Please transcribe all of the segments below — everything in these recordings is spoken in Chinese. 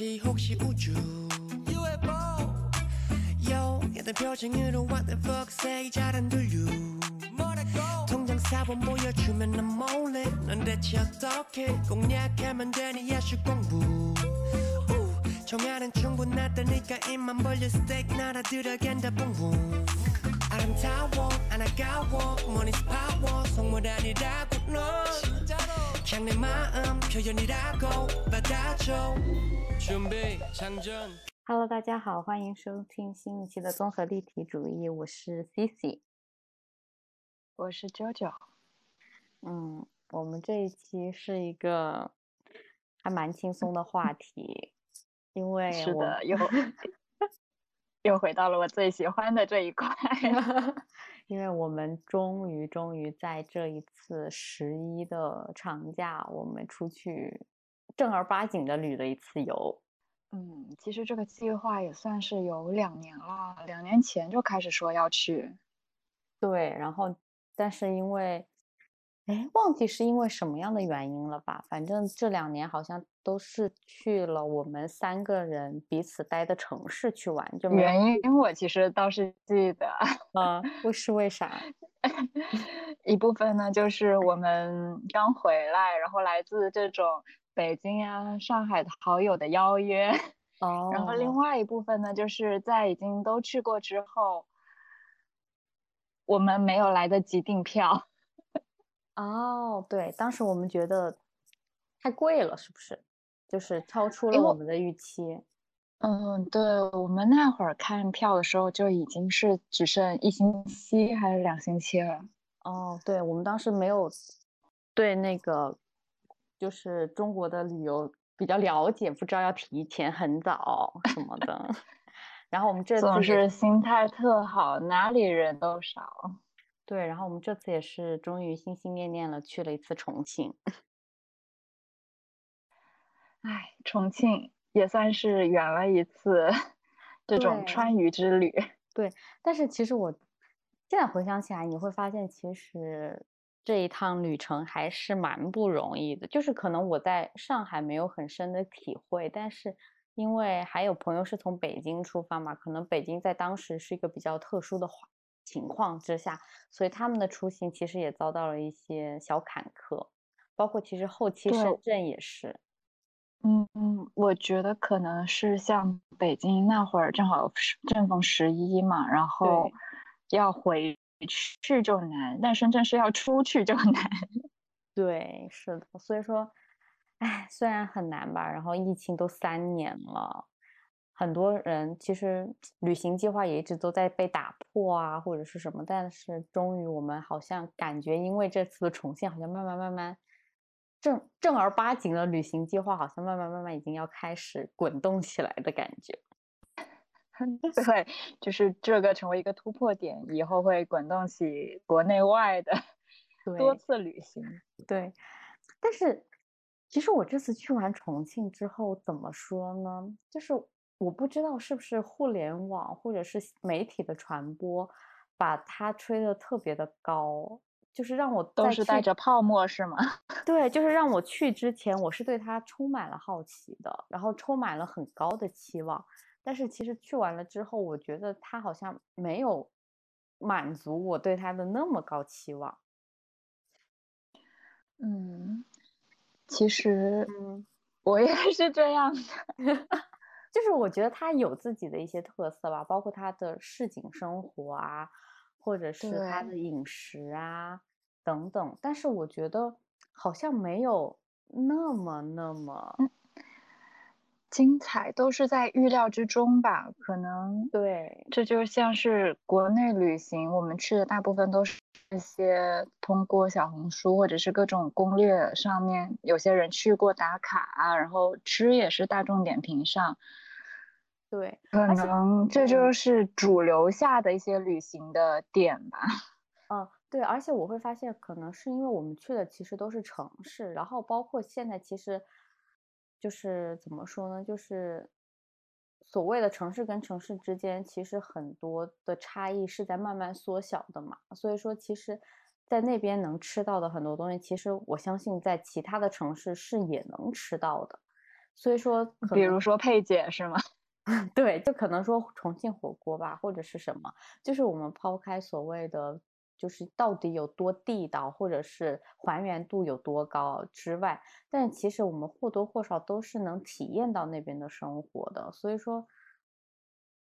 혹시 혹시 우주? UFO Yo 얘들 표정으로 what the fuck say? 잘안 들려. 뭐라고 통장 사본 보여주면 난 몰래. 넌 대체 어떻게 공략하면 되니? 야식 공부. 우, 정화는 충분하다니까 입만 벌려 스테이크 나라 들어간다 붕붕 아름다워 안 아까워. 머니스 파워 속물 아니라고 넌. 그냥 내 마음 표현이라고 받아줘 准备长征。哈喽，大家好，欢迎收听新一期的综合立体主义，我是 Cici。我是 JoJo。嗯，我们这一期是一个还蛮轻松的话题，因为是的，又 又回到了我最喜欢的这一块了。因为我们终于终于在这一次十一的长假，我们出去。正儿八经的旅了一次游。嗯，其实这个计划也算是有两年了，两年前就开始说要去。对，然后但是因为，哎，忘记是因为什么样的原因了吧？反正这两年好像都是去了我们三个人彼此待的城市去玩，就原因我其实倒是记得，啊，为 是为啥？一部分呢就是我们刚回来，然后来自这种北京啊、上海的好友的邀约，哦，然后另外一部分呢就是在已经都去过之后，我们没有来得及订票。哦，对，当时我们觉得太贵了，是不是？就是超出了我们的预期。嗯，对，我们那会儿看票的时候就已经是只剩一星期还是两星期了。哦，对，我们当时没有对那个就是中国的旅游比较了解，不知道要提前很早什么的。然后我们这次总是心态特好，哪里人都少。对，然后我们这次也是终于心心念念了去了一次重庆。哎，重庆也算是圆了一次这种川渝之旅。对，但是其实我现在回想起来，你会发现其实这一趟旅程还是蛮不容易的。就是可能我在上海没有很深的体会，但是因为还有朋友是从北京出发嘛，可能北京在当时是一个比较特殊的环情况之下，所以他们的出行其实也遭到了一些小坎坷，包括其实后期深圳也是。嗯嗯，我觉得可能是像北京那会儿正好是正逢十一嘛，然后要回去就难，但深圳是要出去就难。对，是的，所以说，哎，虽然很难吧，然后疫情都三年了，很多人其实旅行计划也一直都在被打破啊，或者是什么，但是终于我们好像感觉，因为这次的重现，好像慢慢慢慢正正儿八经的旅行计划，好像慢慢慢慢已经要开始滚动起来的感觉。对，就是这个成为一个突破点，以后会滚动起国内外的 多次旅行。对，但是其实我这次去完重庆之后，怎么说呢？就是我不知道是不是互联网或者是媒体的传播，把它吹得特别的高，就是让我都是带着泡沫是吗？对，就是让我去之前，我是对它充满了好奇的，然后充满了很高的期望。但是其实去完了之后，我觉得他好像没有满足我对他的那么高期望。嗯，其实嗯。我也是这样的。就是我觉得他有自己的一些特色吧，包括他的市井生活啊，或者是他的饮食啊等等。但是我觉得好像没有那么那么精彩都是在预料之中吧，可能对这就像是国内旅行，我们去的大部分都是一些通过小红书或者是各种攻略上面，有些人去过打卡啊，然后吃也是大众点评上，对，可能这嗯就是主流下的一些旅行的点吧。嗯，对，而且我会发现，可能是因为我们去的其实都是城市，然后包括现在其实就是怎么说呢，就是所谓的城市跟城市之间，其实很多的差异是在慢慢缩小的嘛。所以说，其实，在那边能吃到的很多东西，其实我相信在其他的城市是也能吃到的。所以说，比如说佩姐是吗？对，就可能说重庆火锅吧，或者是什么，就是我们抛开所谓的就是到底有多地道，或者是还原度有多高之外，但其实我们或多或少都是能体验到那边的生活的，所以说，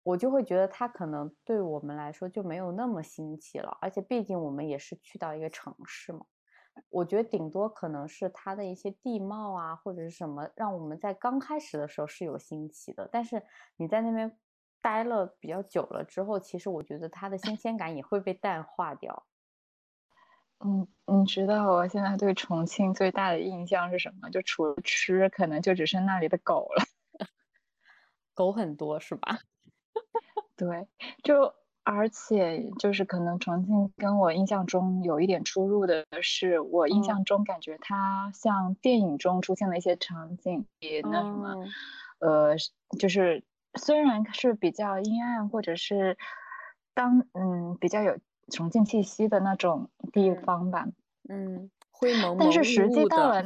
我就会觉得它可能对我们来说就没有那么新奇了，而且毕竟我们也是去到一个城市嘛。我觉得顶多可能是它的一些地貌啊，或者是什么，让我们在刚开始的时候是有新奇的。但是你在那边待了比较久了之后，其实我觉得它的新鲜感也会被淡化掉。嗯，你知道我现在对重庆最大的印象是什么？就除了吃，可能就只剩那里的狗了。狗很多是吧？对，就。而且就是可能重庆跟我印象中有一点出入的是，我印象中感觉它像电影中出现的一些场景，也那什么，呃，就是虽然是比较阴暗，或者是当嗯比较有重庆气息的那种地方吧，嗯，灰蒙蒙但是实际到了，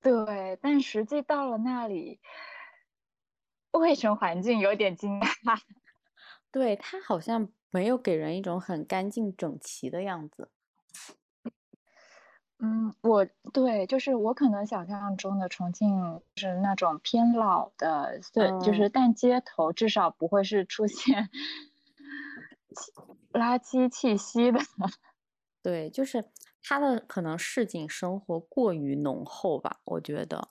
对，但实际到了那里，卫生环境有点惊讶。对，它好像没有给人一种很干净整齐的样子。嗯，我对，就是我可能想象中的重庆是那种偏老的，对，就是但街头至少不会是出现垃圾气息的。对，就是它的可能市井生活过于浓厚吧，我觉得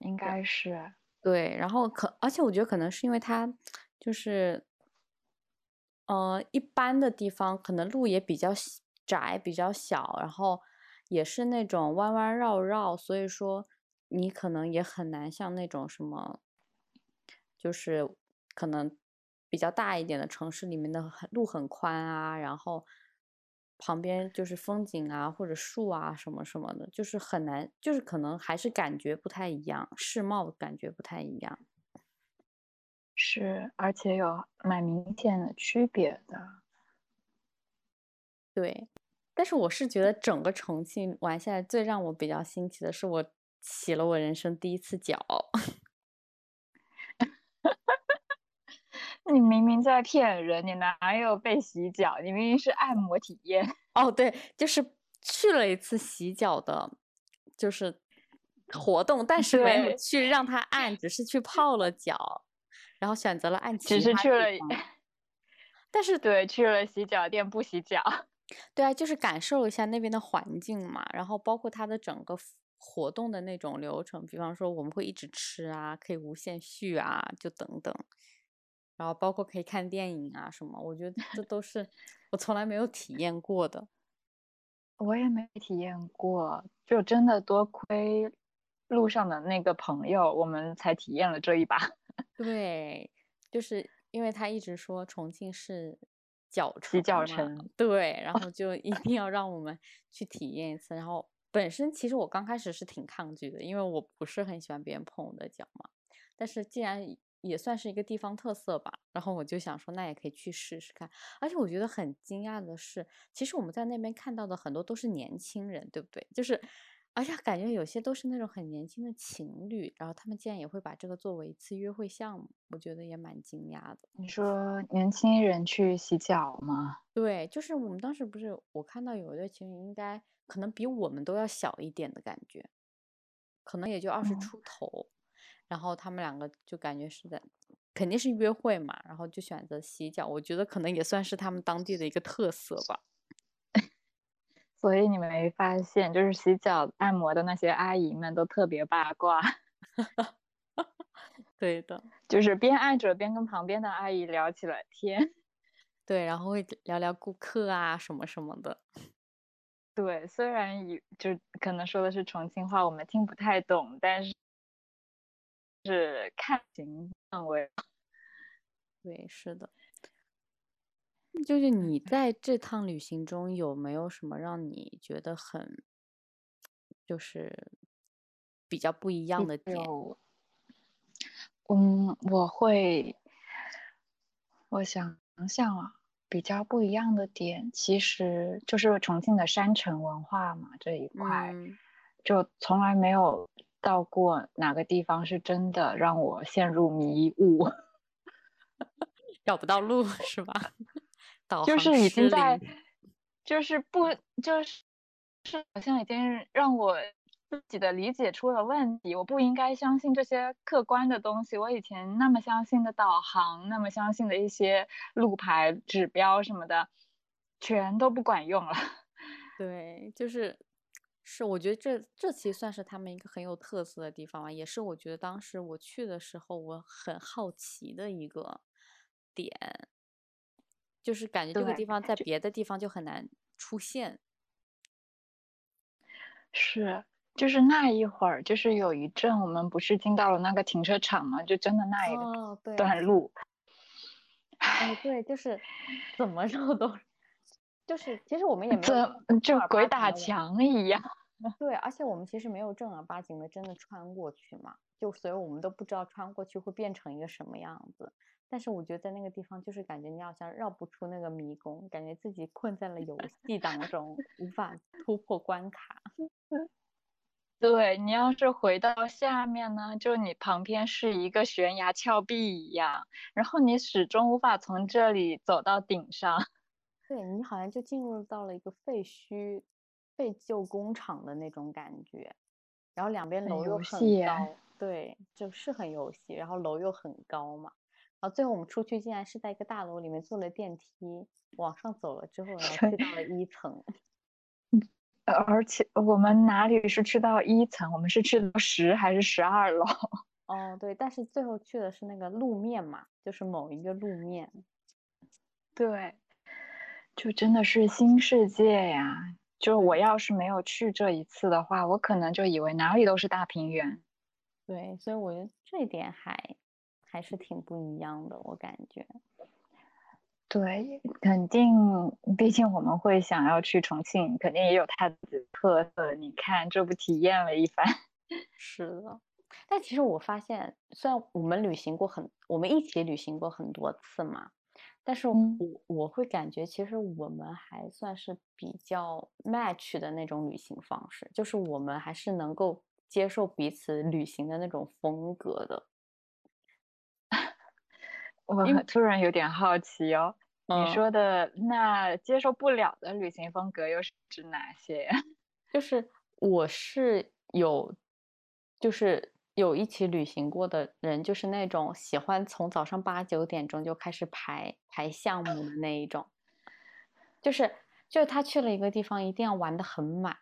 应该是对。然后可，而且我觉得可能是因为它就是。呃，一般的地方可能路也比较窄，比较小，然后也是那种弯弯绕绕，所以说你可能也很难像那种什么，就是可能比较大一点的城市里面的路很宽啊，然后旁边就是风景啊或者树啊什么什么的，就是很难，就是可能还是感觉不太一样，世貌感觉不太一样。是，而且有蛮明显的区别的。对，但是我是觉得整个重庆玩下来最让我比较新奇的是，我洗了我人生第一次脚。你明明在骗人，你哪有被洗脚？你明明是按摩体验。哦，对，就是去了一次洗脚的，就是活动，但是没有去让他按，只是去 泡了脚。然后选择了按，其实去了，但是对去了洗脚店不洗脚，对啊，就是感受一下那边的环境嘛。然后包括它的整个活动的那种流程，比方说我们会一直吃啊，可以无限续啊，就等等。然后包括可以看电影啊什么，我觉得 这都是我从来没有体验过的。我也没体验过，就真的多亏路上的那个朋友，我们才体验了这一把。对，就是因为他一直说重庆是脚洗脚城，对，然后就一定要让我们去体验一次。然后本身其实我刚开始是挺抗拒的，因为我不是很喜欢别人碰我的脚嘛。但是既然也算是一个地方特色吧，然后我就想说那也可以去试试看。而且我觉得很惊讶的是，其实我们在那边看到的很多都是年轻人，对不对？就是。而且感觉有些都是那种很年轻的情侣，然后他们竟然也会把这个作为一次约会项目，我觉得也蛮惊讶的。你说年轻人去洗脚吗？对，就是我们当时不是我看到有一对情侣，应该可能比我们都要小一点的感觉，可能也就二十出头，然后他们两个就感觉是在肯定是约会嘛，然后就选择洗脚，我觉得可能也算是他们当地的一个特色吧。所以你没发现，就是洗脚按摩的那些阿姨们都特别八卦。对的，就是边按着边跟旁边的阿姨聊起了天。对，然后会聊聊顾客啊什么什么的。对，虽然有就可能说的是重庆话，我们听不太懂，但是是看情况为。对，是的。就是你在这趟旅行中有没有什么让你觉得很，就是比较不一样的点？嗯，我会，我想想啊，比较不一样的点，其实就是重庆的山城文化嘛这一块，就从来没有到过哪个地方是真的让我陷入迷雾，找不到路是吧？导就是已经在，就是不就是是好像已经让我自己的理解出了问题，我不应该相信这些客观的东西。我以前那么相信的导航，那么相信的一些路牌指标什么的，全都不管用了。对，就是是，我觉得这这其实算是他们一个很有特色的地方吧，也是我觉得当时我去的时候我很好奇的一个点，就是感觉这个地方在别的地方就很难出现。是，就是那一会儿，就是有一阵我们不是进到了那个停车场嘛，就真的那一哦，对，段路，哎，对，就是怎么着都，就是其实我们也没有就鬼打墙一样。对，而且我们其实没有正儿八经的真的穿过去嘛，就所以我们都不知道穿过去会变成一个什么样子。但是我觉得在那个地方，就是感觉你好像绕不出那个迷宫，感觉自己困在了游戏当中，无法突破关卡。对你要是回到下面呢，就你旁边是一个悬崖峭壁一样，然后你始终无法从这里走到顶上。对你好像就进入到了一个废墟、废旧工厂的那种感觉，然后两边楼又很高，对，就是很游戏，然后楼又很高嘛，然后最后我们出去竟然是在一个大楼里面坐了电梯往上走了之后，然后去到了一层，呃 而且我们哪里是去到一层，我们是去到十还是十二楼？哦，对，但是最后去的是那个路面嘛，就是某一个路面，对，就真的是新世界呀！就我要是没有去这一次的话，我可能就以为哪里都是大平原。对，所以我觉得这一点还还是挺不一样的，我感觉。对，肯定，毕竟我们会想要去重庆，肯定也有它的特色。你看，这不体验了一番。是的，但其实我发现，虽然我们旅行过很，我们一起旅行过很多次嘛，但是我嗯我会感觉，其实我们还算是比较 match 的那种旅行方式，就是我们还是能够接受彼此旅行的那种风格的。我突然有点好奇哦，你嗯说的那接受不了的旅行风格又是指哪些呀？就是我是有，就是有一起旅行过的人，就是那种喜欢从早上八九点钟就开始排排项目的那一种，就是就是他去了一个地方，一定要玩的很满，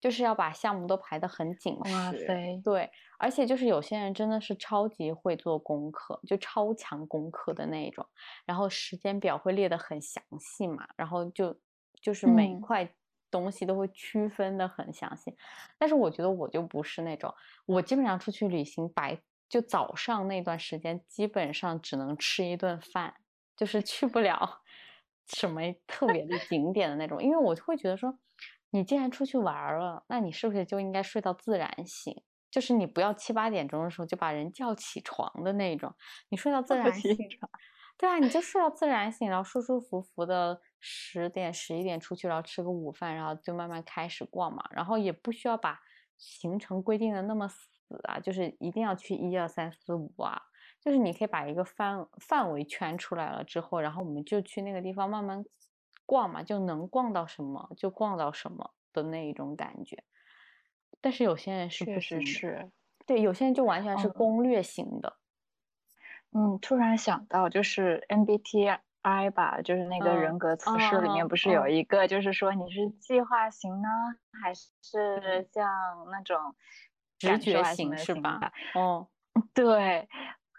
就是要把项目都排得很紧哇对，而且就是有些人真的是超级会做功课，就超强功课的那一种，然后时间表会列得很详细嘛，然后就就是每一嗯。块东西都会区分的很详细。但是我觉得我就不是那种，我基本上出去旅行白就早上那段时间基本上只能吃一顿饭，就是去不了 什么特别的景点的那种，因为我会觉得说，你既然出去玩儿了，那你是不是就应该睡到自然醒？就是你不要七八点钟的时候就把人叫起床的那种，你睡到自然醒，对啊，你就睡到自然醒，然后舒舒服服的十点十一点出去，然后吃个午饭，然后就慢慢开始逛嘛，然后也不需要把行程规定的那么死啊，就是一定要去一二三四五啊，就是你可以把一个范范围圈出来了之后，然后我们就去那个地方慢慢逛嘛，就能逛到什么就逛到什么的那一种感觉。但是有些人是确实是。对，有些人就完全是嗯攻略型的。嗯，突然想到，就是 MBTI 吧，就是那个嗯人格测试里面嗯不是有嗯一个，就是说你是计划型呢，还是像那种直感觉型是吧？哦，对，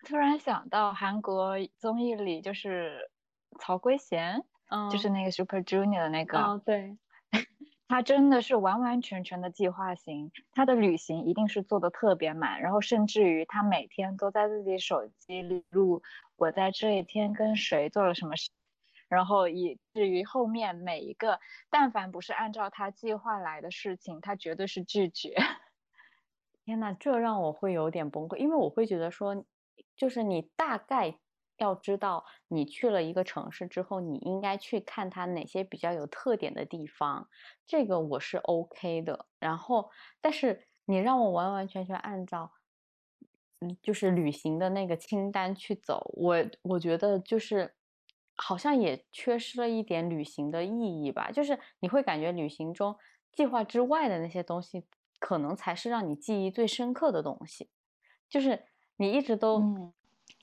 突然想到韩国综艺里就是曹圭贤，就是嗯那个 Super Junior 的那个，哦，对，他真的是完完全全的计划型，他的旅行一定是做的特别满，然后甚至于他每天都在自己手机里录我在这一天跟谁做了什么事，然后以至于后面每一个但凡不是按照他计划来的事情，他绝对是拒绝。天呐，这让我会有点崩溃，因为我会觉得说，就是你大概要知道，你去了一个城市之后，你应该去看它哪些比较有特点的地方，这个我是 OK 的。然后，但是你让我完完全全按照，嗯，就是旅行的那个清单去走，我我觉得就是好像也缺失了一点旅行的意义吧。就是你会感觉旅行中计划之外的那些东西，可能才是让你记忆最深刻的东西。就是你一直都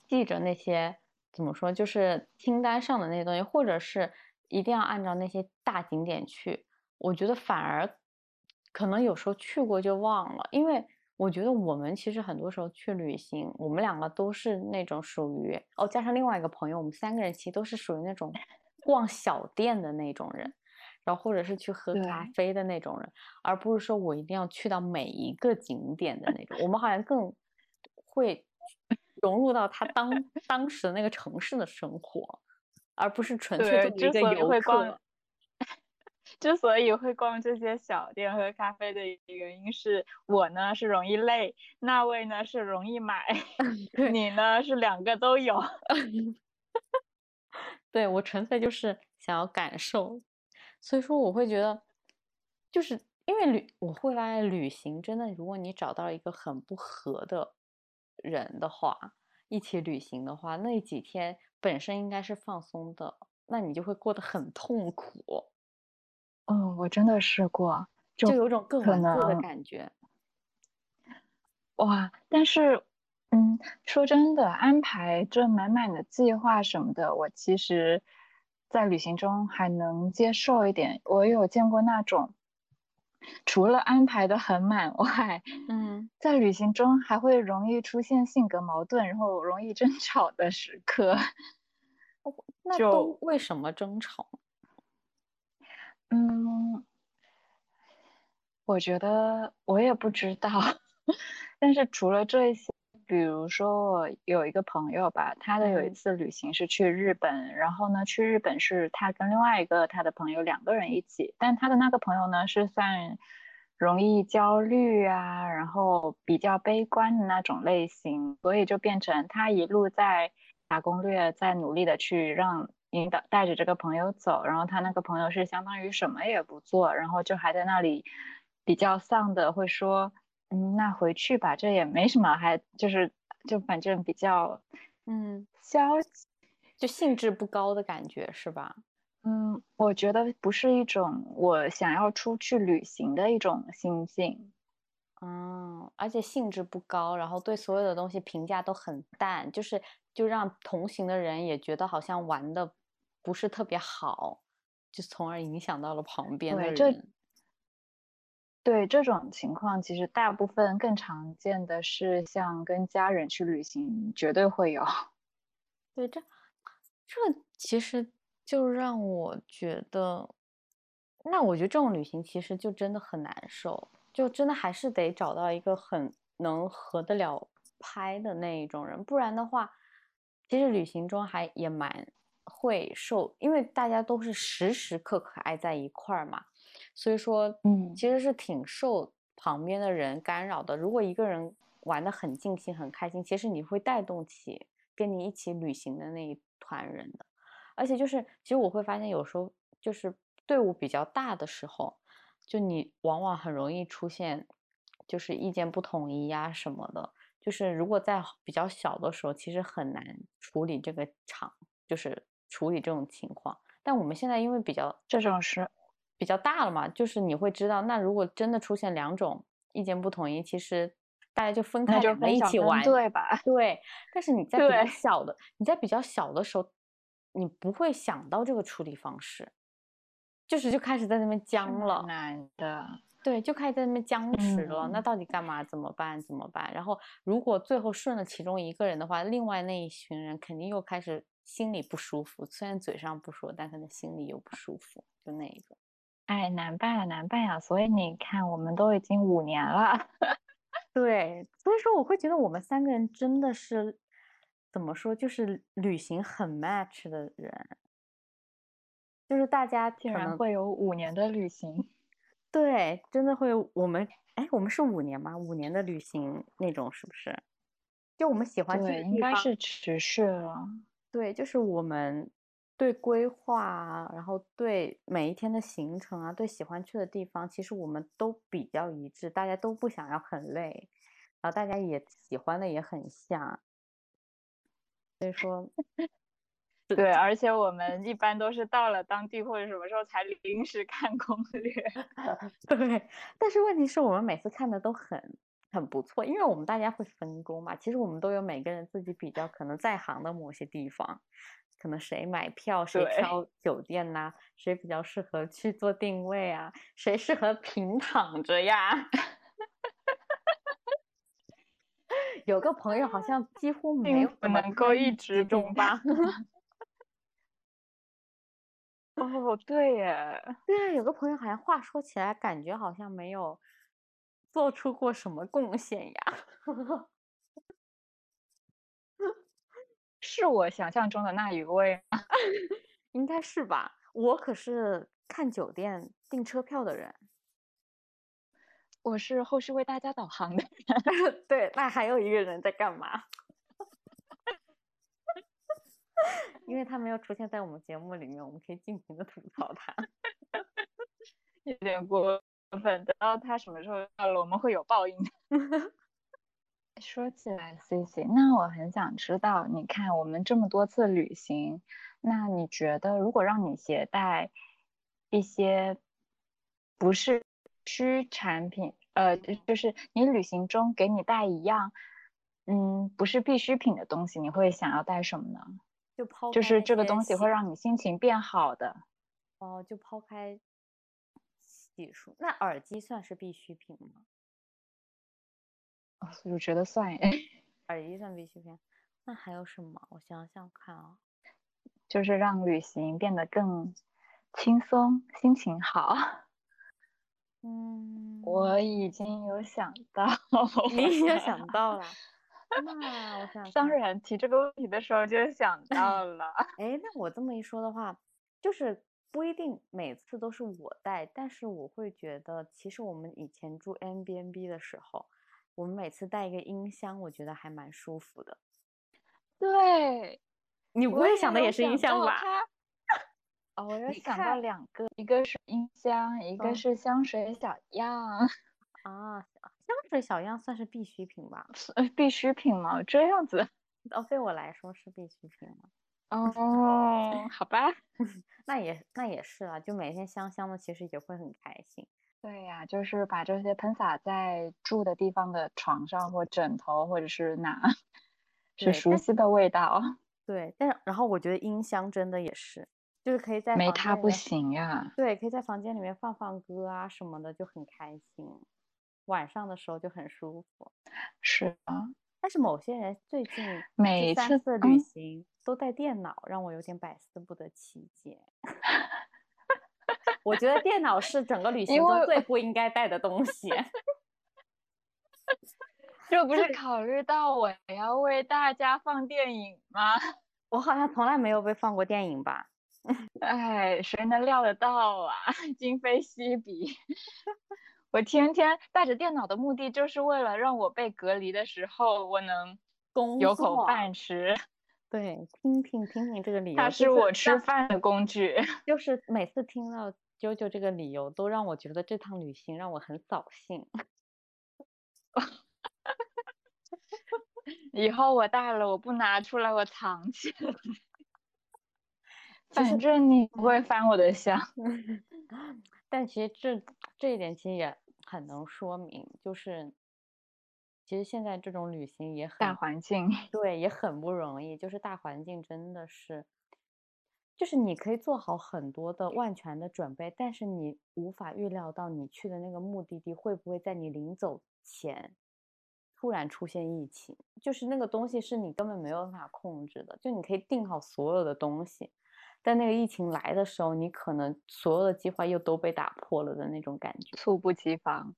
记着那些怎么说，就是清单上的那些东西，或者是一定要按照那些大景点去。我觉得反而可能有时候去过就忘了，因为我觉得我们其实很多时候去旅行，我们两个都是那种属于哦，加上另外一个朋友，我们三个人其实都是属于那种 逛小店的那种人，然后或者是去喝咖啡的那种人，而不是说我一定要去到每一个景点的那种。我们好像更会融入到他当当时的那个城市的生活，而不是纯粹作为一个游客。之所以会逛这些小店喝咖啡的原因是我呢是容易累，那位呢是容易买，你呢是两个都有。对我纯粹就是想要感受，所以说我会觉得，就是因为旅我会发现旅行真的，如果你找到一个很不合的人的话，一起旅行的话，那几天本身应该是放松的，那你就会过得很痛苦。哦，我真的试过，就有种更稳固的感觉。哇！但是，嗯，说真的，安排这满满的计划什么的，我其实，在旅行中还能接受一点。我有见过那种，除了安排的很满外，嗯，在旅行中还会容易出现性格矛盾，然后容易争吵的时刻。那都为什么争吵？嗯，我觉得我也不知道，但是除了这些，比如说我有一个朋友吧，他的有一次旅行是去日本，然后呢，去日本是他跟另外一个他的朋友两个人一起，但他的那个朋友呢是算容易焦虑啊，然后比较悲观的那种类型，所以就变成他一路在打攻略，在努力的去让。引导带着这个朋友走，然后他那个朋友是相当于什么也不做，然后就还在那里比较丧的，会说，嗯，那回去吧，这也没什么，还就是就反正比较，嗯，消极，就兴致不高的感觉是吧？嗯，我觉得不是一种我想要出去旅行的一种心境，嗯，而且兴致不高，然后对所有的东西评价都很淡，就是就让同行的人也觉得好像玩的。不是特别好，就从而影响到了旁边的人。对这对这种情况，其实大部分更常见的是像跟家人去旅行，绝对会有。对，这这其实就让我觉得，那我觉得这种旅行其实就真的很难受，就真的还是得找到一个很能合得了拍的那一种人，不然的话，其实旅行中还也蛮。会受，因为大家都是时时刻刻挨在一块儿嘛，所以说，嗯，其实是挺受旁边的人干扰的。如果一个人玩的很尽兴、很开心，其实你会带动起跟你一起旅行的那一团人的。而且就是，其实我会发现，有时候就是队伍比较大的时候，就你往往很容易出现就是意见不统一呀什么的。就是如果在比较小的时候，其实很难处理这个场，就是。处理这种情况，但我们现在因为比较这种是比较大了嘛，就是你会知道，那如果真的出现两种意见不统一，其实大家就分开两个一起玩，对吧？对。但是你在比较小的，你在比较小的时候，你不会想到这个处理方式，就是就开始在那边僵了，难的。对，就开始在那边僵持了。那到底干嘛？怎么办？怎么办？然后如果最后顺了其中一个人的话，另外那一群人肯定又开始。心里不舒服，虽然嘴上不说，但可能心里又不舒服，就那一个。哎，难办呀，难办呀！所以你看，我们都已经五年了。对，所以说我会觉得我们三个人真的是怎么说，就是旅行很 match 的人，就是大家竟然会有五年的旅行。对，真的会。我们哎，我们是五年吗？五年的旅行那种是不是？就我们喜欢去的应该是持续了。对，就是我们对规划啊，然后对每一天的行程啊，对喜欢去的地方，其实我们都比较一致，大家都不想要很累，然后大家也喜欢的也很像，所以说。对，而且我们一般都是到了当地或者什么时候才临时看攻略。对，但是问题是我们每次看的都很很不错，因为我们大家会分工嘛。其实我们都有每个人自己比较可能在行的某些地方，可能谁买票，谁挑酒店呐，谁比较适合去做定位啊，谁适合平躺着呀。有个朋友好像几乎 没有能够一直中吧。哦，对耶，对啊，有个朋友好像话说起来，感觉好像没有做出过什么贡献呀。是我想象中的那一位吗？应该是吧。我可是看酒店订车票的人，我是后续为大家导航的人。对，那还有一个人在干嘛？因为他没有出现在我们节目里面，我们可以尽情的吐槽他，有点过分。等到他什么时候到了，我们会有报应。说起来，C C，那我很想知道，你看我们这么多次旅行，那你觉得如果让你携带一些不是需产品，呃，就是你旅行中给你带一样，嗯，不是必需品的东西，你会想要带什么呢？就抛就是这个东西会让你心情变好的哦。就抛开洗漱，那耳机算是必需品吗？哦，我觉得算哎，耳机算必需品。那还有什么？我想想看啊，就是让旅行变得更轻松，心情好。嗯，我已经有想到，你已经想到了。那我想，当然提这个问题的时候就想到了。哎，那我这么一说的话，就是不一定每次都是我带，但是我会觉得，其实我们以前住 M B N B 的时候，我们每次带一个音箱，我觉得还蛮舒服的。对，你不会想的也是音箱吧？哦，我又想到两个，一个是音箱，一个是香水小样。啊。香水小样算是必需品吧？呃，必需品吗？这样子？哦，对我来说是必需品吗？哦，好吧，那也那也是啊，就每天香香的，其实也会很开心。对呀，就是把这些喷洒在住的地方的床上或枕头，或者是哪，是熟悉的味道。对，但是然后我觉得音箱真的也是，就是可以在没它不行呀。对，可以在房间里面放放歌啊什么的，就很开心。晚上的时候就很舒服，是啊。但是某些人最近每次旅行都带电脑，让我有点百思不得其解。我觉得电脑是整个旅行中最不应该带的东西。这不是考虑到我要为大家放电影吗？我好像从来没有被放过电影吧？哎，谁能料得到啊？今非昔比。我天天带着电脑的目的，就是为了让我被隔离的时候，我能有口饭吃。对，听听听听这个理由，它是我吃饭的工具。就是每次听到啾啾这个理由，都让我觉得这趟旅行让我很扫兴。以后我带了，我不拿出来，我藏起来。反正你不会翻我的箱。但其实这这一点其实也很能说明，就是其实现在这种旅行也很大环境，对，也很不容易。就是大环境真的是，就是你可以做好很多的万全的准备，但是你无法预料到你去的那个目的地会不会在你临走前突然出现疫情，就是那个东西是你根本没有办法控制的。就你可以定好所有的东西。但那个疫情来的时候，你可能所有的计划又都被打破了的那种感觉，猝不及防。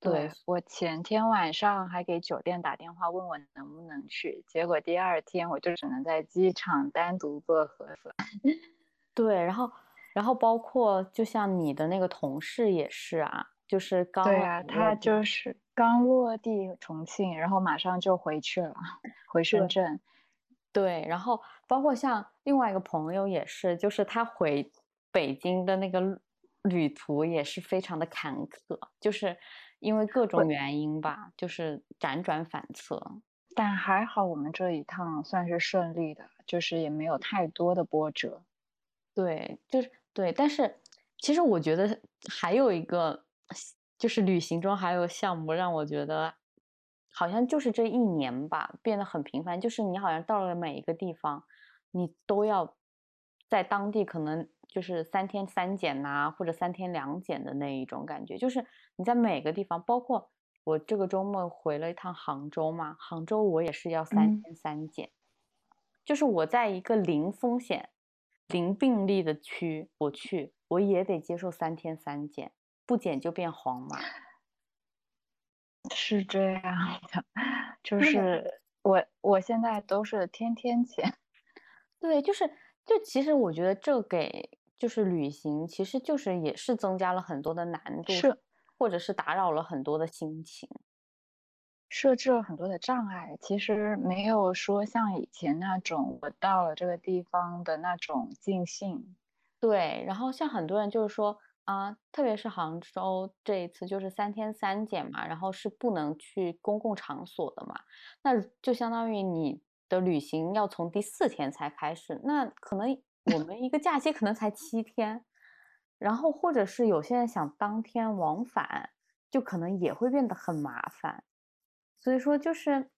对我前天晚上还给酒店打电话问我能不能去，结果第二天我就只能在机场单独做核酸。对，然后，然后包括就像你的那个同事也是啊，就是刚对啊，他就是刚落地重庆，然后马上就回去了，回深圳。对，然后包括像另外一个朋友也是，就是他回北京的那个旅途也是非常的坎坷，就是因为各种原因吧，就是辗转反侧。但还好我们这一趟算是顺利的，就是也没有太多的波折。对，就是对，但是其实我觉得还有一个，就是旅行中还有项目让我觉得。好像就是这一年吧，变得很频繁。就是你好像到了每一个地方，你都要在当地可能就是三天三检呐，或者三天两检的那一种感觉。就是你在每个地方，包括我这个周末回了一趟杭州嘛，杭州我也是要三天三检。就是我在一个零风险、零病例的区，我去我也得接受三天三检，不检就变黄码。是这样的，就是我我现在都是天天检，对，就是就其实我觉得这给就是旅行，其实就是也是增加了很多的难度，是或者是打扰了很多的心情，设置了很多的障碍。其实没有说像以前那种我到了这个地方的那种尽兴。对，然后像很多人就是说。啊，特别是杭州这一次就是三天三检嘛，然后是不能去公共场所的嘛，那就相当于你的旅行要从第四天才开始，那可能我们一个假期可能才七天，然后或者是有些人想当天往返，就可能也会变得很麻烦，所以说就是，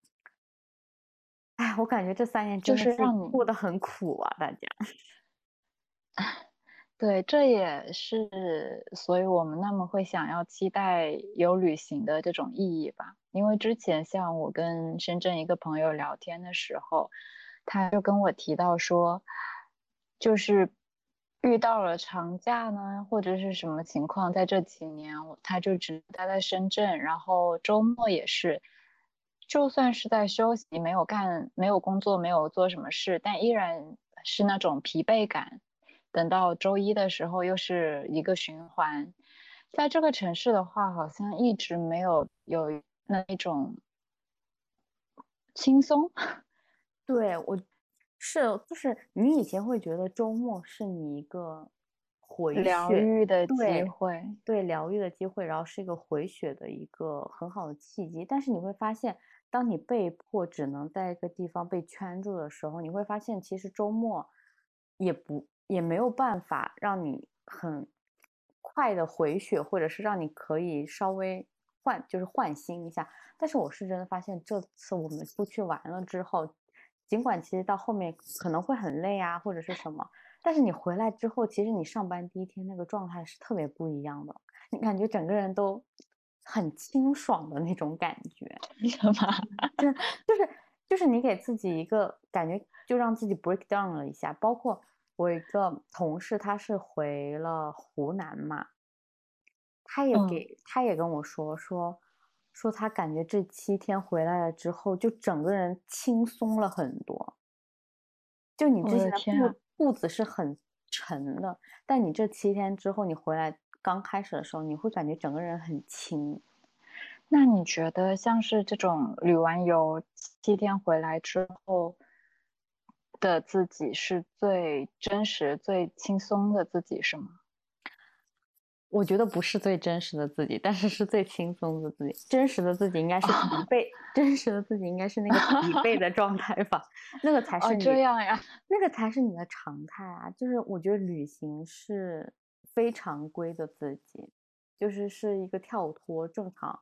哎，我感觉这三年就是让你过得很苦啊，大家。对，这也是所以我们那么会想要期待有旅行的这种意义吧。因为之前像我跟深圳一个朋友聊天的时候，他就跟我提到说，就是遇到了长假呢，或者是什么情况，在这几年我他就只待在深圳，然后周末也是，就算是在休息，没有干，没有工作，没有做什么事，但依然是那种疲惫感。等到周一的时候，又是一个循环。在这个城市的话，好像一直没有有那一种轻松。对我是就是你以前会觉得周末是你一个回疗愈的机会，对疗愈的机会，然后是一个回血的一个很好的契机。但是你会发现，当你被迫只能在一个地方被圈住的时候，你会发现其实周末也不。也没有办法让你很快的回血，或者是让你可以稍微换，就是换新一下。但是我是真的发现，这次我们出去玩了之后，尽管其实到后面可能会很累啊，或者是什么，但是你回来之后，其实你上班第一天那个状态是特别不一样的，你感觉整个人都很清爽的那种感觉，什么？就是就是就是你给自己一个感觉，就让自己 break down 了一下，包括。我一个同事，他是回了湖南嘛，他也给他也跟我说说说他感觉这七天回来了之后，就整个人轻松了很多。就你之前的步步子是很沉的，但你这七天之后，你回来刚开始的时候，你会感觉整个人很轻。那你觉得像是这种旅完游七天回来之后？的自己是最真实、最轻松的自己，是吗？我觉得不是最真实的自己，但是是最轻松的自己。真实的自己应该是疲 惫，真实的自己应该是那个疲惫的状态吧？那个才是这样呀，那个才是你的常态啊！就是我觉得旅行是非常规的自己，就是是一个跳脱正常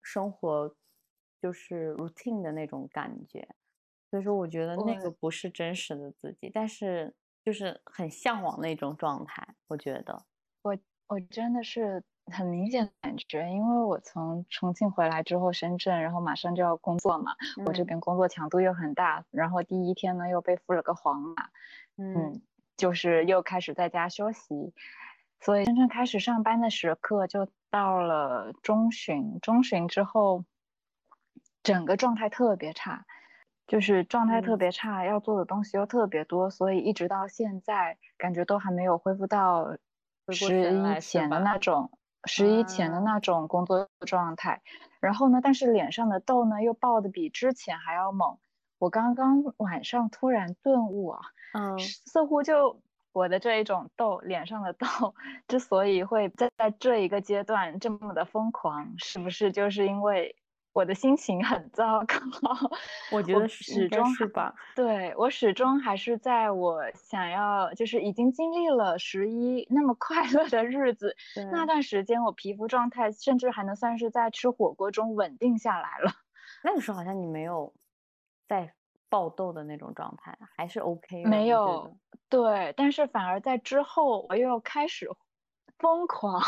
生活，就是 routine 的那种感觉。所以说，我觉得那个不是真实的自己，但是就是很向往那种状态。我觉得，我我真的是很明显的感觉，因为我从重庆回来之后，深圳，然后马上就要工作嘛，我这边工作强度又很大，然后第一天呢又被敷了个黄码，嗯，就是又开始在家休息，所以真正开始上班的时刻就到了中旬，中旬之后，整个状态特别差。就是状态特别差，要做的东西又特别多，所以一直到现在感觉都还没有恢复到十一前的那种十一前的那种工作状态。然后呢，但是脸上的痘呢又爆的比之前还要猛，我刚刚晚上突然顿悟啊，嗯，似乎就我的这一种痘，脸上的痘，之所以会在在这一个阶段这么的疯狂，是不是就是因为？我的心情很糟糕，我觉得始终是吧？对我始终还是在我想要，就是已经经历了十一那么快乐的日子，那段时间我皮肤状态甚至还能算是在吃火锅中稳定下来了。那个时候好像你没有在爆痘的那种状态，还是 OK。没有，对，但是反而在之后我又开始疯狂。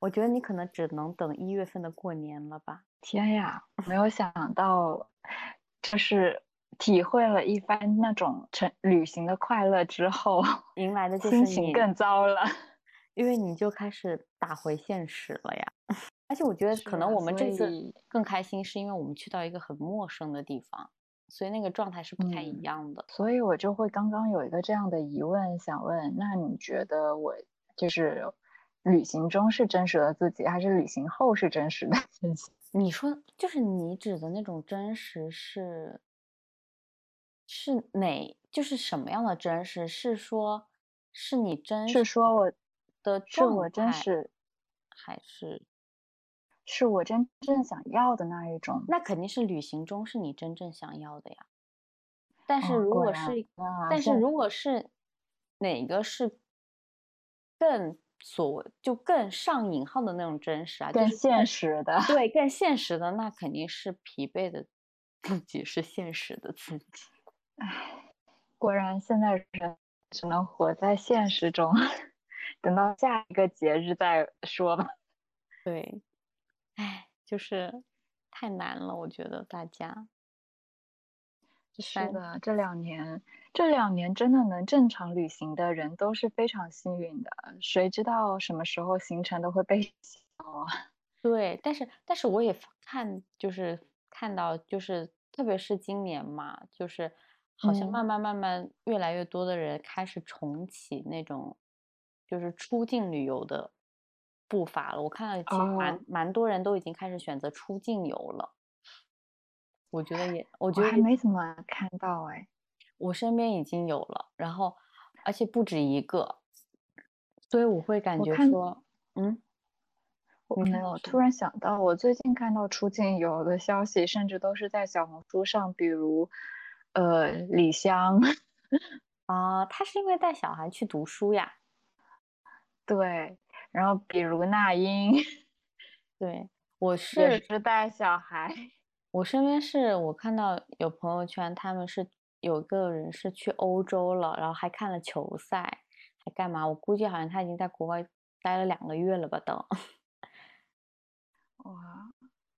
我觉得你可能只能等一月份的过年了吧。天呀，没有想到，就是体会了一番那种成旅行的快乐之后，迎来的就是心情更糟了，因为你就开始打回现实了呀。而且我觉得可能我们这次更开心，是因为我们去到一个很陌生的地方，所以那个状态是不太一样的。所以我就会刚刚有一个这样的疑问想问，那你觉得我就是旅行中是真实的自己，还是旅行后是真实的自己？你说，就是你指的那种真实是是哪？就是什么样的真实？是说，是你真是说我的是我真实，还是是我真正想要的那一种？那肯定是旅行中是你真正想要的呀。但是如果是，但是如果是哪个是更？所就更上引号的那种真实啊，更现实的，对，更现实的，那肯定是疲惫的自己是现实的自己。唉，果然现在人只能活在现实中，等到下一个节日再说吧。对，唉，就是太难了，我觉得大家。是的，这两年。这两年真的能正常旅行的人都是非常幸运的，谁知道什么时候行程都会被消啊？对，但是但是我也看，就是看到，就是特别是今年嘛，就是好像慢慢慢慢越来越多的人开始重启那种就是出境旅游的步伐了。我看到其实蛮蛮多人都已经开始选择出境游了。我觉得也，我觉得还没怎么看到哎。我身边已经有了，然后而且不止一个，所以我会感觉说，嗯，我没有突然想到，我最近看到出境游的消息，甚至都是在小红书上，比如，呃，李湘，啊，他是因为带小孩去读书呀，对，然后比如那英，对，我是是带小孩，我身边是我看到有朋友圈，他们是。有个人是去欧洲了，然后还看了球赛，还干嘛？我估计好像他已经在国外待了两个月了吧？都。哇，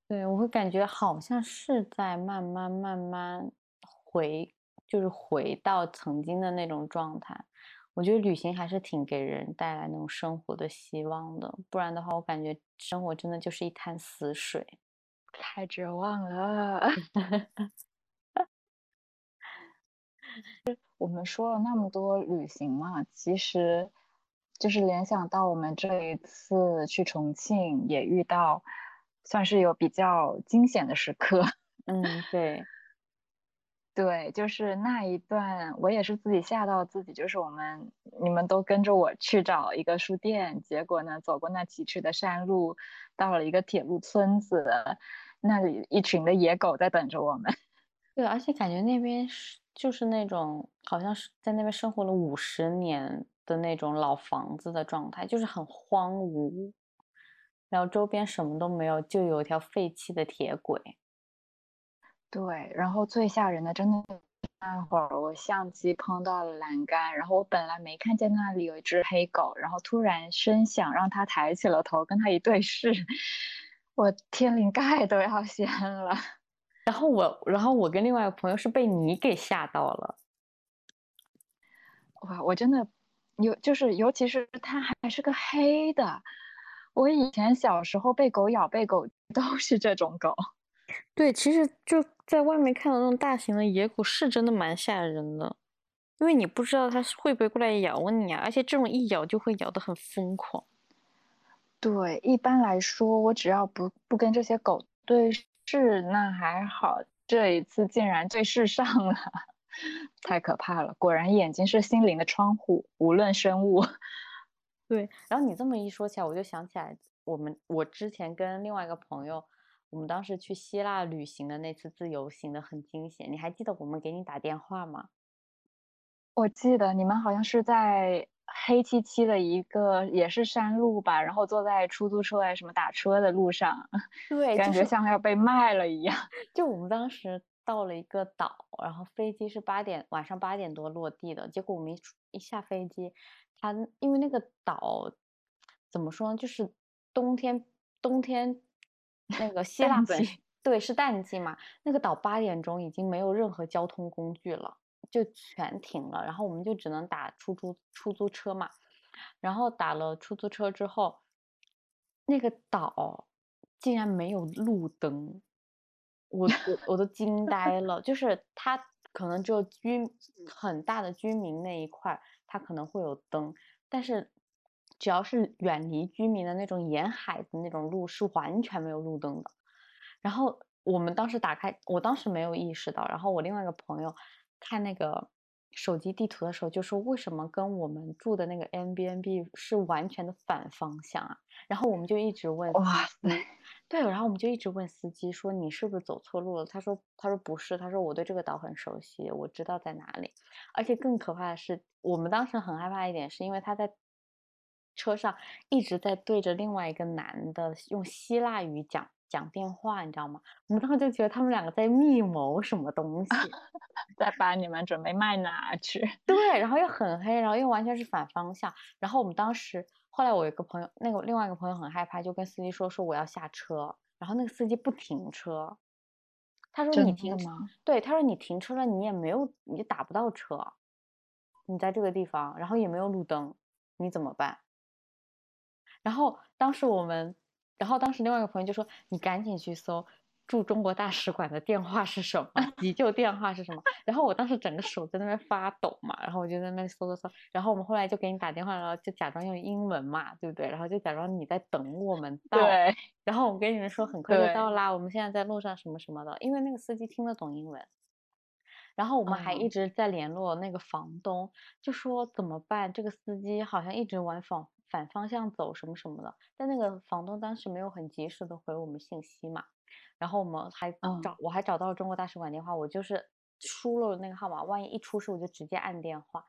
对我会感觉好像是在慢慢慢慢回，就是回到曾经的那种状态。我觉得旅行还是挺给人带来那种生活的希望的，不然的话，我感觉生活真的就是一潭死水，太绝望了。我们说了那么多旅行嘛，其实就是联想到我们这一次去重庆也遇到，算是有比较惊险的时刻。嗯，对，对，就是那一段，我也是自己吓到自己。就是我们你们都跟着我去找一个书店，结果呢，走过那崎岖的山路，到了一个铁路村子，那里一群的野狗在等着我们。对，而且感觉那边是。就是那种好像是在那边生活了五十年的那种老房子的状态，就是很荒芜，然后周边什么都没有，就有一条废弃的铁轨。对，然后最吓人的，真的那会儿我相机碰到了栏杆，然后我本来没看见那里有一只黑狗，然后突然声响让它抬起了头，跟它一对视，我天灵盖都要 掀了。然后我，然后我跟另外一个朋友是被你给吓到了。哇，我真的有，就是尤其是它还是个黑的。我以前小时候被狗咬，被狗 都是这种狗。对，其实就在外面看到那种大型的野狗，是真的蛮吓人的，因为你不知道它会不会过来咬你啊，而且这种一咬就会咬得很疯狂。对，一般来说，我只要不不跟这些狗对。是，那还好。这一次竟然对视上了，太可怕了！果然眼睛是心灵的窗户，无论生物。对，然后你这么一说起来，我就想起来，我们我之前跟另外一个朋友，我们当时去希腊旅行的那次自由行的很惊险，你还记得我们给你打电话吗？我记得你们好像是在黑漆漆的一个也是山路吧，然后坐在出租车什么打车的路上，对，感觉像要被卖了一样。就我们当时到了一个岛，然后飞机是八点晚上八点多落地的，结果我们一出一下飞机，它因为那个岛怎么说呢，就是冬天冬天那个希腊本对是淡季嘛，那个岛八点钟已经没有任何交通工具了。就全停了，然后我们就只能打出租出租车嘛，然后打了出租车之后，那个岛竟然没有路灯，我我我都惊呆了。就是它可能只有居很大的居民那一块，它可能会有灯，但是只要是远离居民的那种沿海的那种路是完全没有路灯的。然后我们当时打开，我当时没有意识到，然后我另外一个朋友。看那个手机地图的时候，就说为什么跟我们住的那个 M B N B 是完全的反方向啊？然后我们就一直问，哇塞，对，然后我们就一直问司机说你是不是走错路了？他说他说不是，他说我对这个岛很熟悉，我知道在哪里。而且更可怕的是，我们当时很害怕一点，是因为他在车上一直在对着另外一个男的用希腊语讲。讲电话，你知道吗？我们当时就觉得他们两个在密谋什么东西，在把你们准备卖哪去？对，然后又很黑，然后又完全是反方向。然后我们当时，后来我一个朋友，那个另外一个朋友很害怕，就跟司机说说我要下车。然后那个司机不停车，他说你停吗？对，他说你停车了，你也没有，你打不到车，你在这个地方，然后也没有路灯，你怎么办？然后当时我们。然后当时另外一个朋友就说：“你赶紧去搜驻中国大使馆的电话是什么，急救电话是什么。”然后我当时整个手在那边发抖嘛，然后我就在那边搜搜搜。然后我们后来就给你打电话然后，就假装用英文嘛，对不对？然后就假装你在等我们到。对。然后我们跟你们说很快就到啦，我们现在在路上什么什么的，因为那个司机听得懂英文。然后我们还一直在联络那个房东，就说怎么办？这个司机好像一直往反反方向走什么什么的，但那个房东当时没有很及时的回我们信息嘛，然后我们还找我还找到了中国大使馆电话，我就是输了那个号码，万一一出事我就直接按电话，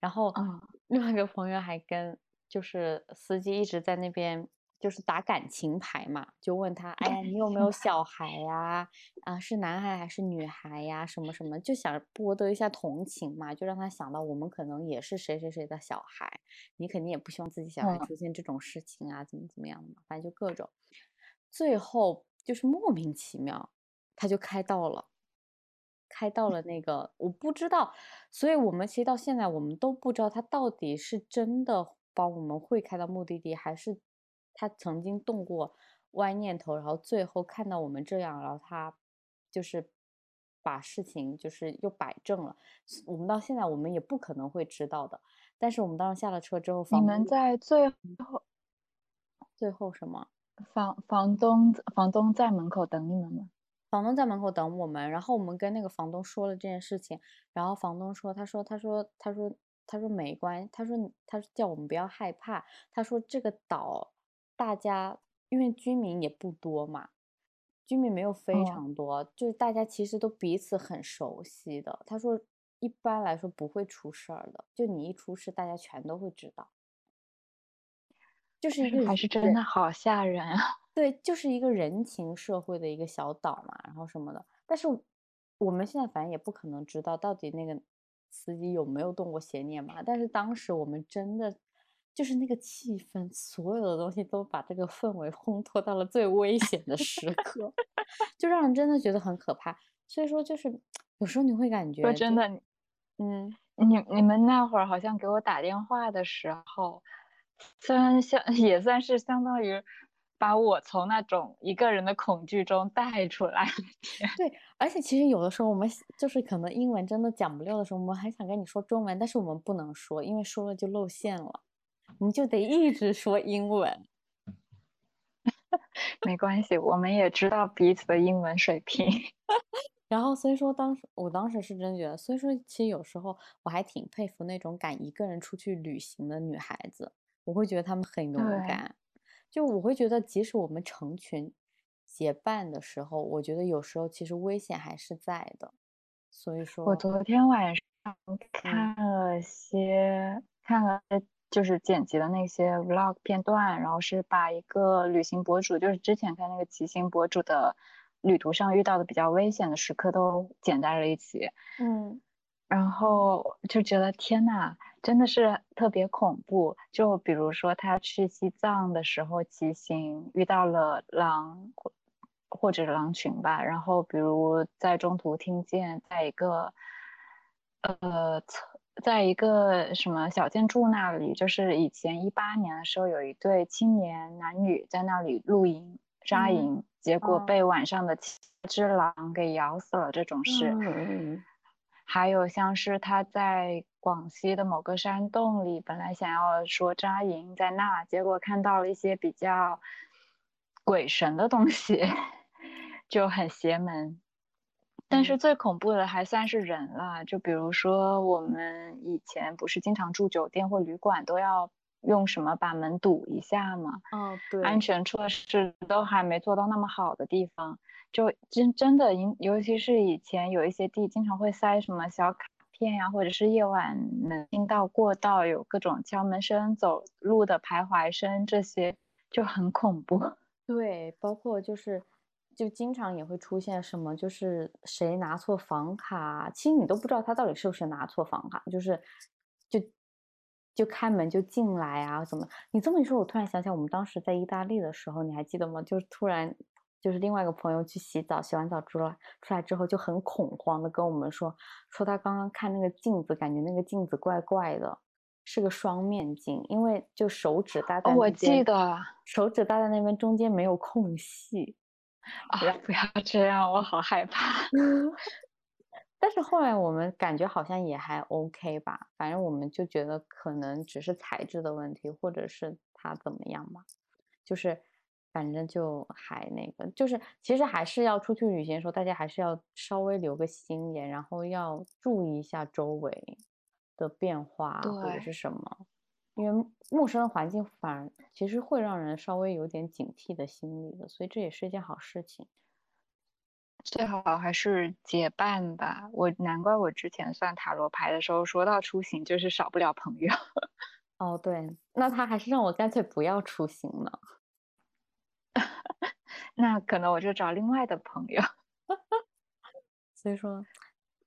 然后另外一个朋友还跟就是司机一直在那边。就是打感情牌嘛，就问他，哎呀，你有没有小孩呀？啊，是男孩还是女孩呀？什么什么，就想博得一下同情嘛，就让他想到我们可能也是谁谁谁的小孩，你肯定也不希望自己小孩出现这种事情啊，怎么怎么样的嘛，反正就各种。最后就是莫名其妙，他就开到了，开到了那个我不知道，所以我们其实到现在我们都不知道他到底是真的帮我们会开到目的地，还是。他曾经动过歪念头，然后最后看到我们这样，然后他就是把事情就是又摆正了。我们到现在我们也不可能会知道的。但是我们当时下了车之后，你们在最后最后什么？房房东房东在门口等你们吗？房东在门口等我们，然后我们跟那个房东说了这件事情，然后房东说，他说他说他说他说没关系，他说他叫我们不要害怕，他说这个岛。大家因为居民也不多嘛，居民没有非常多，就是大家其实都彼此很熟悉的。他说，一般来说不会出事儿的，就你一出事，大家全都会知道。就是一个还是真的好吓人啊！对，就是一个人情社会的一个小岛嘛，然后什么的。但是我们现在反正也不可能知道到底那个司机有没有动过邪念嘛。但是当时我们真的。就是那个气氛，所有的东西都把这个氛围烘托到了最危险的时 刻，就让人真的觉得很可怕。所以说，就是有时候你会感觉，说真的，嗯，你你们那会儿好像给我打电话的时候，虽然相 也算是相当于把我从那种一个人的恐惧中带出来。对，而且其实有的时候我们就是可能英文真的讲不溜的时候，我们很想跟你说中文，但是我们不能说，因为说了就露馅了。我们就得一直说英文，没关系，我们也知道彼此的英文水平。然后所以说当时我当时是真觉得，所以说其实有时候我还挺佩服那种敢一个人出去旅行的女孩子，我会觉得她们很勇敢。就我会觉得，即使我们成群结伴的时候，我觉得有时候其实危险还是在的。所以说我，昨天晚上嗯看了些，看了就是剪辑的那些 vlog 片段，然后是把一个旅行博主，就是之前看那个骑行博主的旅途上遇到的比较危险的时刻都剪在了一起，嗯然后就觉得天呐，真的是特别恐怖。就比如说他去西藏的时候骑行遇到了狼或或者狼群吧，然后比如在中途听见在一个呃侧在一个什么小建筑那里，就是以前一八年的时候有一对青年男女在那里露营扎嗯营，结果嗯被晚上的七只狼给咬死了这种事。还有像是他在广西的某个山洞里，本来想要说扎营在那，结果看到了一些比较鬼神的东西，就很邪门。但是嗯最恐怖的还算是人了，就比如说我们以前不是经常住酒店或旅馆都要用什么把门堵一下嘛？哦，对，安全措施都还没做到那么好的地方，就真真的因，尤其是以前有一些地经常会塞什么小卡片呀，或者是夜晚能听到过道有各种敲门声、走路的徘徊声，这些就很恐怖。对，包括就是，就经常也会出现什么，就是谁拿错房卡，其实你都不知道他到底是不是拿错房卡，就是就就开门就进来啊，怎么？你这么一说，我突然想起来，我们当时在意大利的时候，你还记得吗？就是突然就是另外一个朋友去洗澡，洗完澡出来出来之后就很恐慌的跟我们说，说他刚刚看那个镜子，感觉那个镜子怪怪的。是个双面镜，因为就手指搭在哦，我记得手指搭在那边，中间没有空隙。啊，不要这样，我好害怕。但是后来我们感觉好像也还 OK 吧，反正我们就觉得可能只是材质的问题，或者是它怎么样吧，就是反正就还那个，就是其实还是要出去旅行的时候，大家还是要稍微留个心眼，然后要注意一下周围的变化或者是什么，因为陌生的环境反而其实会让人稍微有点警惕的心理的，所以这也是一件好事情。最好还是结伴吧。我难怪我之前算塔罗牌的时候，说到出行就是少不了朋友。哦，对，那他还是让我干脆不要出行呢。那可能我就找另外的朋友。所以说，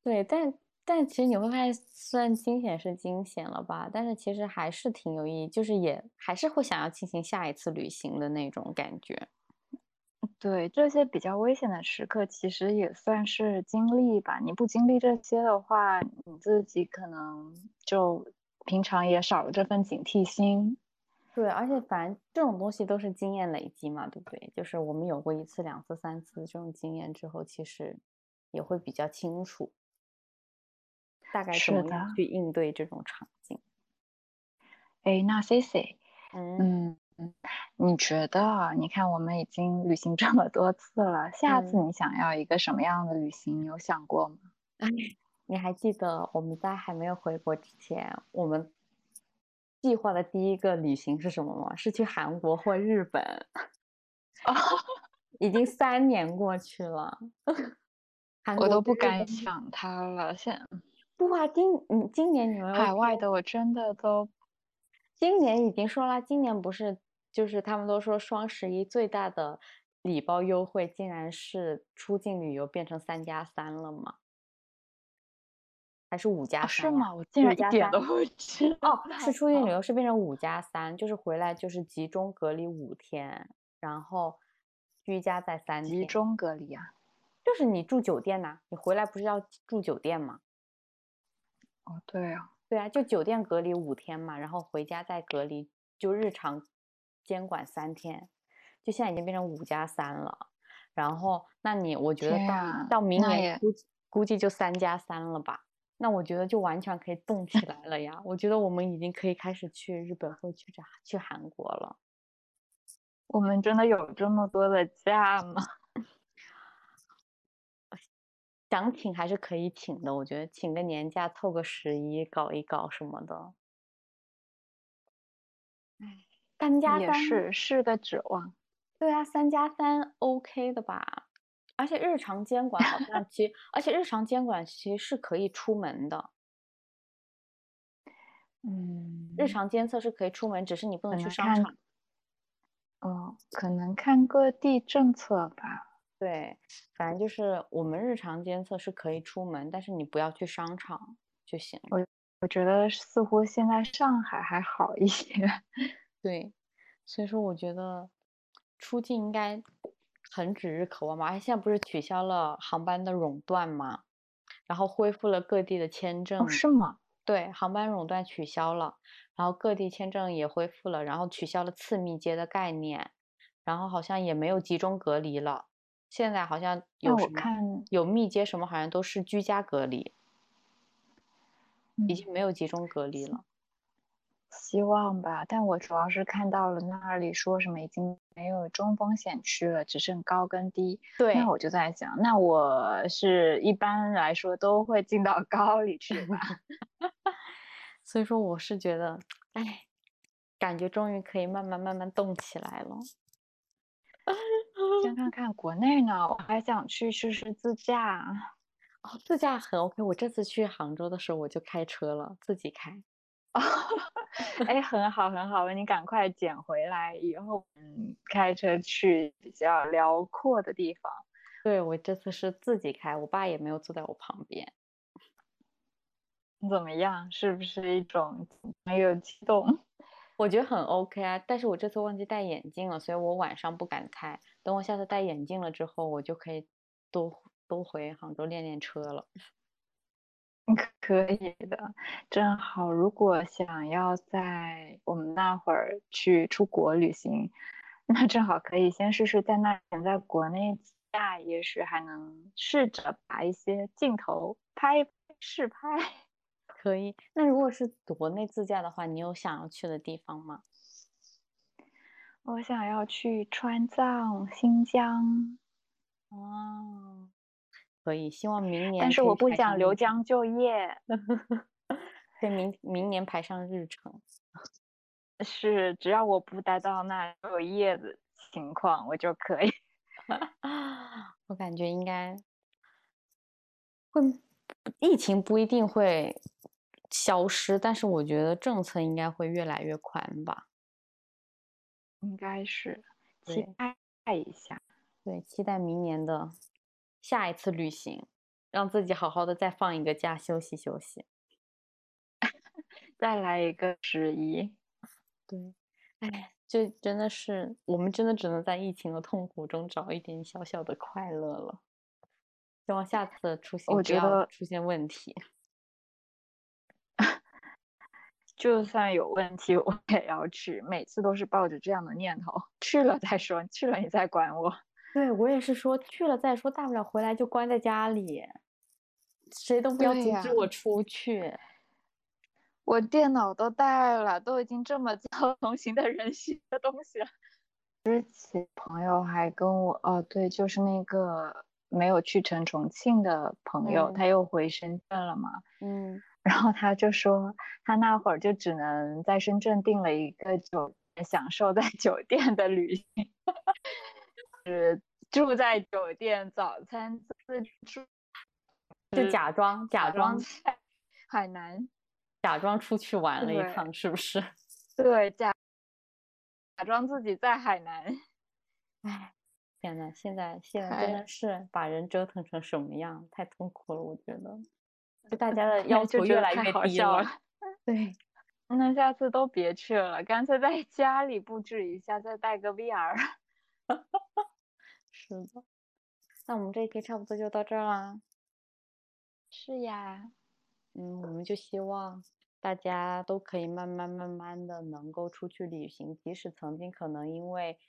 对，但但其实你会发现，虽然惊险是惊险了吧，但是其实还是挺有意义，就是也还是会想要进行下一次旅行的那种感觉。对，这些比较危险的时刻，其实也算是经历吧。你不经历这些的话，你自己可能就平常也少了这份警惕心。对，而且反正这种东西都是经验累积嘛，对不对？就是我们有过一次、两次、三次这种经验之后，其实也会比较清楚，大概怎是么样去应对这种场景。哎，那 C C，嗯嗯，你觉得？你看我们已经旅行这么多次了，下次嗯你想要一个什么样的旅行？你有想过吗？你还记得我们在还没有回国之前，我们计划的第一个旅行是什么吗？是去韩国或日本。哦，已经三年过去了，韩我都不敢想它了。现不啊，今嗯今年你们海外的我真的都今年已经说了，今年不是就是他们都说双十一最大的礼包优惠，竟然是出境旅游变成三加三了吗？还是五加三是？吗？我竟然一点都不知道。哦，是出境旅游是变成五加三，就是回来就是集中隔离五天，然后居家在三天。集中隔离啊？就是你住酒店呐、你回来不是要住酒店吗？哦，对啊。对啊，就酒店隔离五天嘛，然后回家再隔离，就日常监管三天，就现在已经变成五加三了。然后，那你我觉得到啊到明年估计估计就三加三了吧？那我觉得就完全可以动起来了呀！我觉得我们已经可以开始去日本或去这去韩国了。我们真的有这么多的假吗？想请还是可以请的，我觉得请个年假凑个十一搞一搞什么的。哎，三加也三是是个指望。对啊，三加三 OK 的吧？而且日常监管好像其实，而且日常监管其实是可以出门的，嗯，日常监测是可以出门，只是你不可能去能看商场。哦，可能看各地政策吧。对，反正就是我们日常监测是可以出门，但是你不要去商场就行了。我觉得似乎现在上海还好一些。对，所以说我觉得出境应该很指日可望吧。而且现在不是取消了航班的熔断嘛，然后恢复了各地的签证。哦，是吗？对，航班熔断取消了，然后各地签证也恢复了，然后取消了次密接的概念，然后好像也没有集中隔离了。现在好像有什么看，有密接什么，好像都是居家隔离，已嗯，经没有集中隔离了。希望吧。但我主要是看到了那里说什么已经没有中风险区了，只剩高跟低。对，那我就在想，那我是一般来说都会进到 高里去吧？所以说我是觉得，哎，感觉终于可以慢慢慢慢动起来了。先看看国内呢，我还想去试试自驾。哦，自驾很 OK。我这次去杭州的时候我就开车了，自己开。哦，哎，很好很好，你赶快捡回来，以后嗯，开车去比较辽阔的地方。对，我这次是自己开，我爸也没有坐在我旁边。怎么样？是不是一种很有激动？我觉得很 OK 啊，但是我这次忘记戴眼镜了，所以我晚上不敢开。等我下次戴眼镜了之后，我就可以多多回杭州练练车了。可以的，正好，如果想要在我们那会儿去出国旅行，那正好可以先试试在那边在国内自驾，也许还能试着把一些镜头拍试拍。可以。那如果是国内自驾的话，你有想要去的地方吗？我想要去川藏、新疆，哦，可以，希望明年但是我不想留江就业。对，明明年排上日程。是，只要我不待到那有业的情况，我就可以。我感觉应该会，疫情不一定会消失，但是我觉得政策应该会越来越宽吧。应该是期待一下。对，期待明年的下一次旅行，让自己好好的再放一个假，休息休息。再来一个十一，对，哎，就真的是我们真的只能在疫情的痛苦中找一点小小的快乐了。希望下次出行不要我觉得出现问题。就算有问题，我也要去。每次都是抱着这样的念头，去了再说，去了你再管我。对，我也是说去了再说，大不了回来就关在家里，谁都不要阻止我出去。我电脑都带了，都已经这么糟同行的人性的东西了。之前朋友还跟我，哦，对，就是那个没有去成重庆的朋友，嗯他又回深圳了嘛。嗯，然后他就说，他那会儿就只能在深圳订了一个酒店，享受在酒店的旅行，是住在酒店，早餐自助，就假装假装在海南，假装出去玩了一趟，是不是？对，假假装自己在海南。唉，天呐，现在现在真的是把人折腾成什么样，太痛苦了，我觉得。就大家的 要求越来越低了。对，那下次都别去了，干脆在 家里布置一下，再带个 VR。是的。那我们这一期差不多就到这儿啦。是呀，嗯，我们就希望大家都可以慢慢慢慢的能够出去旅行，即使曾经可能因为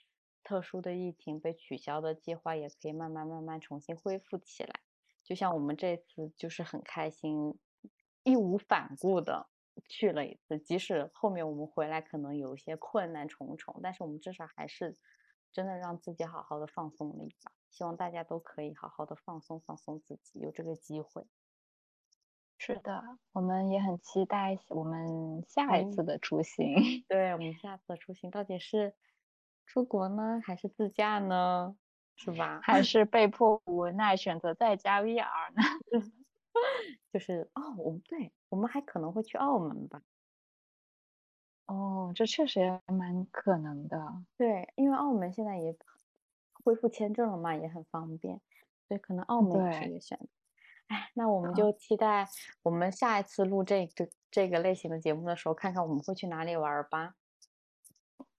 特殊的疫情被取消的计划，也可以慢慢慢慢重新恢复起来。就像我们这次就是很开心，义无反顾的去了一次，即使后面我们回来可能有一些困难重重，但是我们至少还是真的让自己好好的放松了一把。希望大家都可以好好的放松放松自己，有这个机会。是的，我们也很期待我们下一次的出行。对我们下次的出行到底是出国呢，还是自驾呢？是吧？还是被迫无奈选择在家 VR 呢？就是哦，我们对，我们还可能会去澳门吧？哦，这确实也蛮可能的。对，因为澳门现在也恢复签证了嘛，也很方便，所以可能澳门也是一个选择。哎，那我们就期待我们下一次录这这这个类型的节目的时候，看看我们会去哪里玩吧。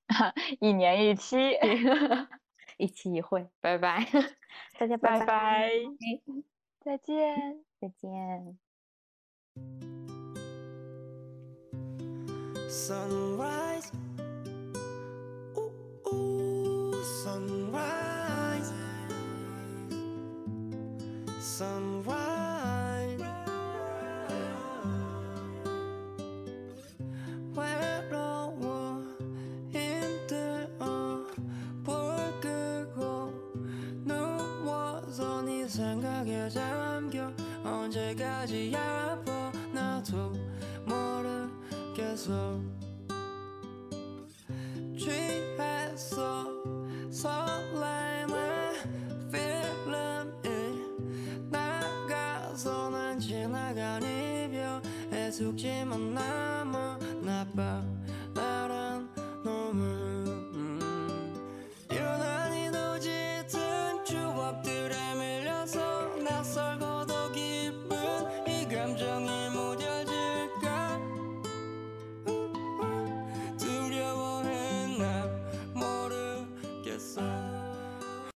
一年一期，一期一会，拜拜，大家拜拜，再见，再见。Sunrise, ooh, ooh, sunrise, sunrise. 언제까지야 보 나도 모르겠어. 취했어 설렘의 필름이 나가서 난 지나간 이별의 숙제만 남아 나빠